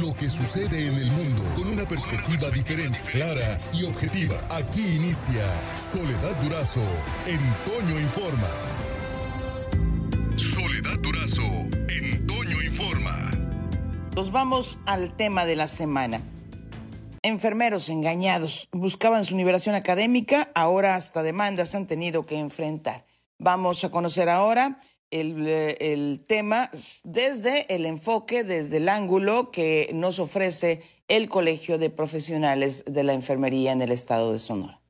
lo que sucede en el mundo con una perspectiva diferente, clara y objetiva. Aquí inicia Soledad Durazo en Toño Informa. Soledad Durazo en Toño Informa. Nos vamos al tema de la semana. Enfermeros engañados buscaban su liberación académica, ahora hasta demandas han tenido que enfrentar. Vamos a conocer ahora el, eh, el, tema desde el enfoque, desde el ángulo que nos ofrece el Colegio de Profesionales de la Enfermería en el Estado de Sonora.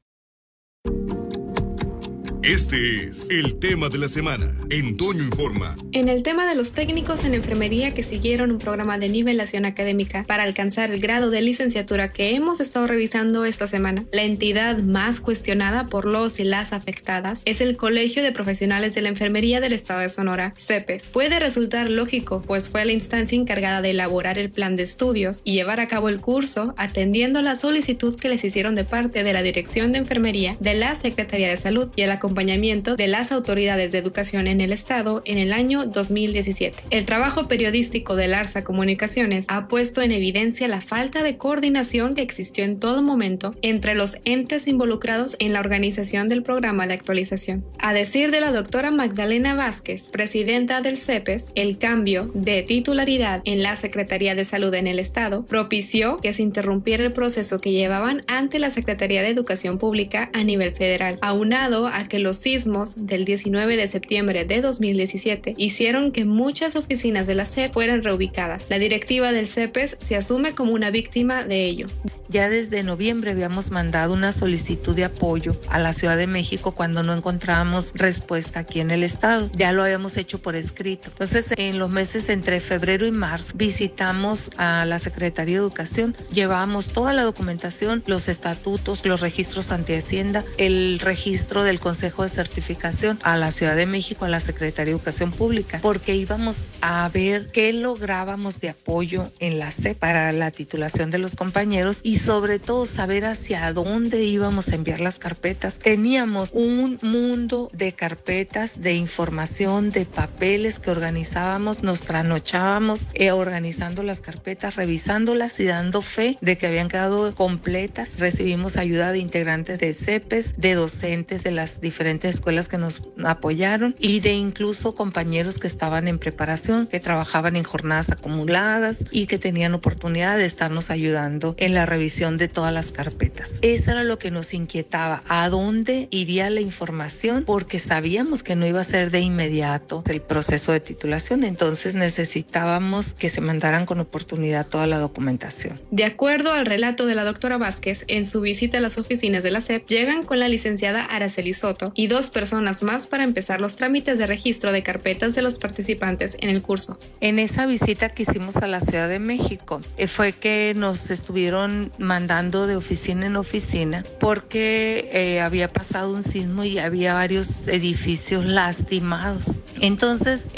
Este es el tema de la semana en Toño Informa. En el tema de los técnicos en enfermería que siguieron un programa de nivelación académica para alcanzar el grado de licenciatura que hemos estado revisando esta semana, la entidad más cuestionada por los y las afectadas es el Colegio de Profesionales de la Enfermería del Estado de Sonora, CEPES. Puede resultar lógico, pues fue la instancia encargada de elaborar el plan de estudios y llevar a cabo el curso atendiendo la solicitud que les hicieron de parte de la Dirección de Enfermería de la Secretaría de Salud y el acompañamiento de las autoridades de educación en el Estado en el año 2017. El trabajo periodístico de Larsa Comunicaciones ha puesto en evidencia la falta de coordinación que existió en todo momento entre los entes involucrados en la organización del programa de actualización. A decir de la doctora Magdalena Vázquez, presidenta del CEPES, el cambio de titularidad en la Secretaría de Salud en el Estado propició que se interrumpiera el proceso que llevaban ante la Secretaría de Educación Pública a nivel federal, aunado a que los sismos del 19 de septiembre de 2017 hicieron que muchas oficinas de la CEP fueran reubicadas. La directiva del CEPES se asume como una víctima de ello. Ya desde noviembre habíamos mandado una solicitud de apoyo a la Ciudad de México cuando no encontrábamos respuesta aquí en el estado. Ya lo habíamos hecho por escrito. Entonces, en los meses entre febrero y marzo visitamos a la Secretaría de Educación, llevábamos toda la documentación, los estatutos, los registros ante Hacienda, el registro del Consejo de Certificación a la Ciudad de México, a la Secretaría de Educación Pública, porque íbamos a ver qué lográbamos de apoyo en la C para la titulación de los compañeros y sobre todo saber hacia dónde íbamos a enviar las carpetas. Teníamos un mundo de carpetas, de información, de papeles que organizábamos, nos tranochábamos eh, organizando las carpetas, revisándolas y dando fe de que habían quedado completas. Recibimos ayuda de integrantes de CEPES, de docentes de las diferentes escuelas que nos apoyaron y de incluso compañeros que estaban en preparación, que trabajaban en jornadas acumuladas y que tenían oportunidad de estarnos ayudando en la revisión de todas las carpetas. Eso era lo que nos inquietaba, a dónde iría la información, porque sabíamos que no iba a ser de inmediato el proceso de titulación, entonces necesitábamos que se mandaran con oportunidad toda la documentación. De acuerdo al relato de la doctora Vázquez, en su visita a las oficinas de la SEP, llegan con la licenciada Araceli Soto y dos personas más para empezar los trámites de registro de carpetas de los participantes en el curso. En esa visita que hicimos a la Ciudad de México, eh, fue que nos estuvieron mandando de oficina en oficina porque eh, había pasado un sismo y había varios edificios lastimados. Entonces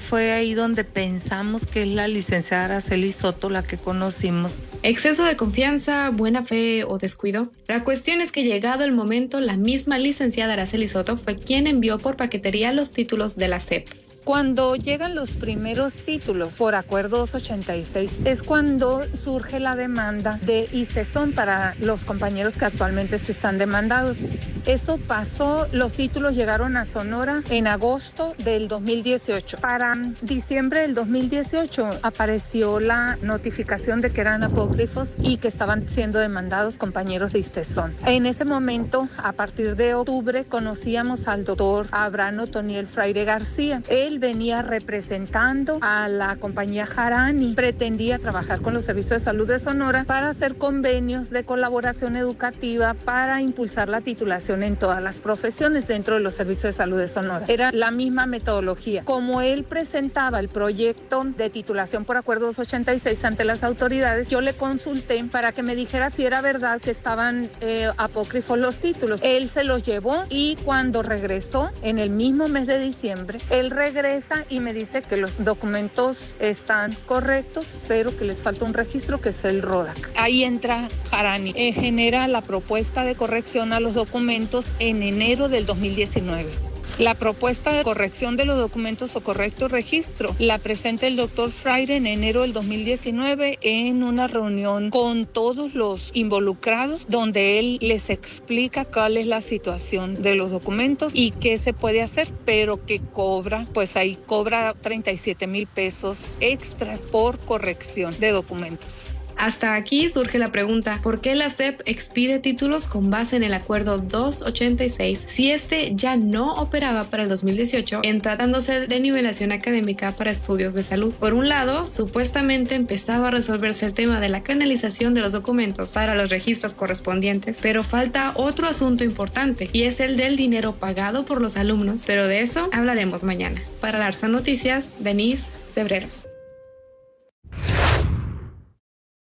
fue ahí donde pensamos que es la licenciada Araceli Soto la que conocimos. ¿Exceso de confianza, buena fe o descuido? La cuestión es que llegado el momento, la misma licenciada Araceli Soto fue quien envió por paquetería los títulos de la CEP. Cuando llegan los primeros títulos por Acuerdo 286 es cuando surge la demanda de ICESON para los compañeros que actualmente se están demandados. Eso pasó, los títulos llegaron a Sonora en agosto del 2018. Para diciembre del 2018 apareció la notificación de que eran apócrifos y que estaban siendo demandados compañeros de ICESON. En ese momento, a partir de octubre, conocíamos al doctor Abrano Toniel Fraire García. Él venía representando a la compañía Jarani. Pretendía trabajar con los servicios de salud de Sonora para hacer convenios de colaboración educativa para impulsar la titulación en todas las profesiones dentro de los servicios de salud de Sonora. Era la misma metodología. Como él presentaba el proyecto de titulación por acuerdo 286 ante las autoridades, yo le consulté para que me dijera si era verdad que estaban eh, apócrifos los títulos. Él se los llevó y cuando regresó en el mismo mes de diciembre, él regresó y me dice que los documentos están correctos, pero que les falta un registro que es el RODAC. Ahí entra Jarani, eh, genera la propuesta de corrección a los documentos en enero del 2019 La propuesta de corrección de los documentos o correcto registro la presenta el doctor Freire en enero del 2019 en una reunión con todos los involucrados donde él les explica cuál es la situación de los documentos y qué se puede hacer, pero que cobra, pues ahí cobra 37 mil pesos extras por corrección de documentos. Hasta aquí surge la pregunta, ¿por qué la SEP expide títulos con base en el acuerdo 286 si este ya no operaba para el 2018 en tratándose de nivelación académica para estudios de salud? Por un lado, supuestamente empezaba a resolverse el tema de la canalización de los documentos para los registros correspondientes, pero falta otro asunto importante y es el del dinero pagado por los alumnos, pero de eso hablaremos mañana. Para Larsa Noticias, Denise Cebreros.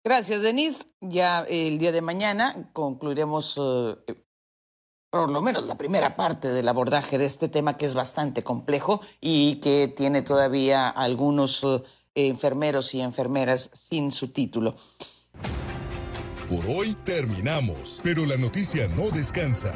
Gracias, Denise. Ya el día de mañana concluiremos eh, por lo menos la primera parte del abordaje de este tema que es bastante complejo y que tiene todavía algunos eh, enfermeros y enfermeras sin su título. Por hoy terminamos, pero la noticia no descansa.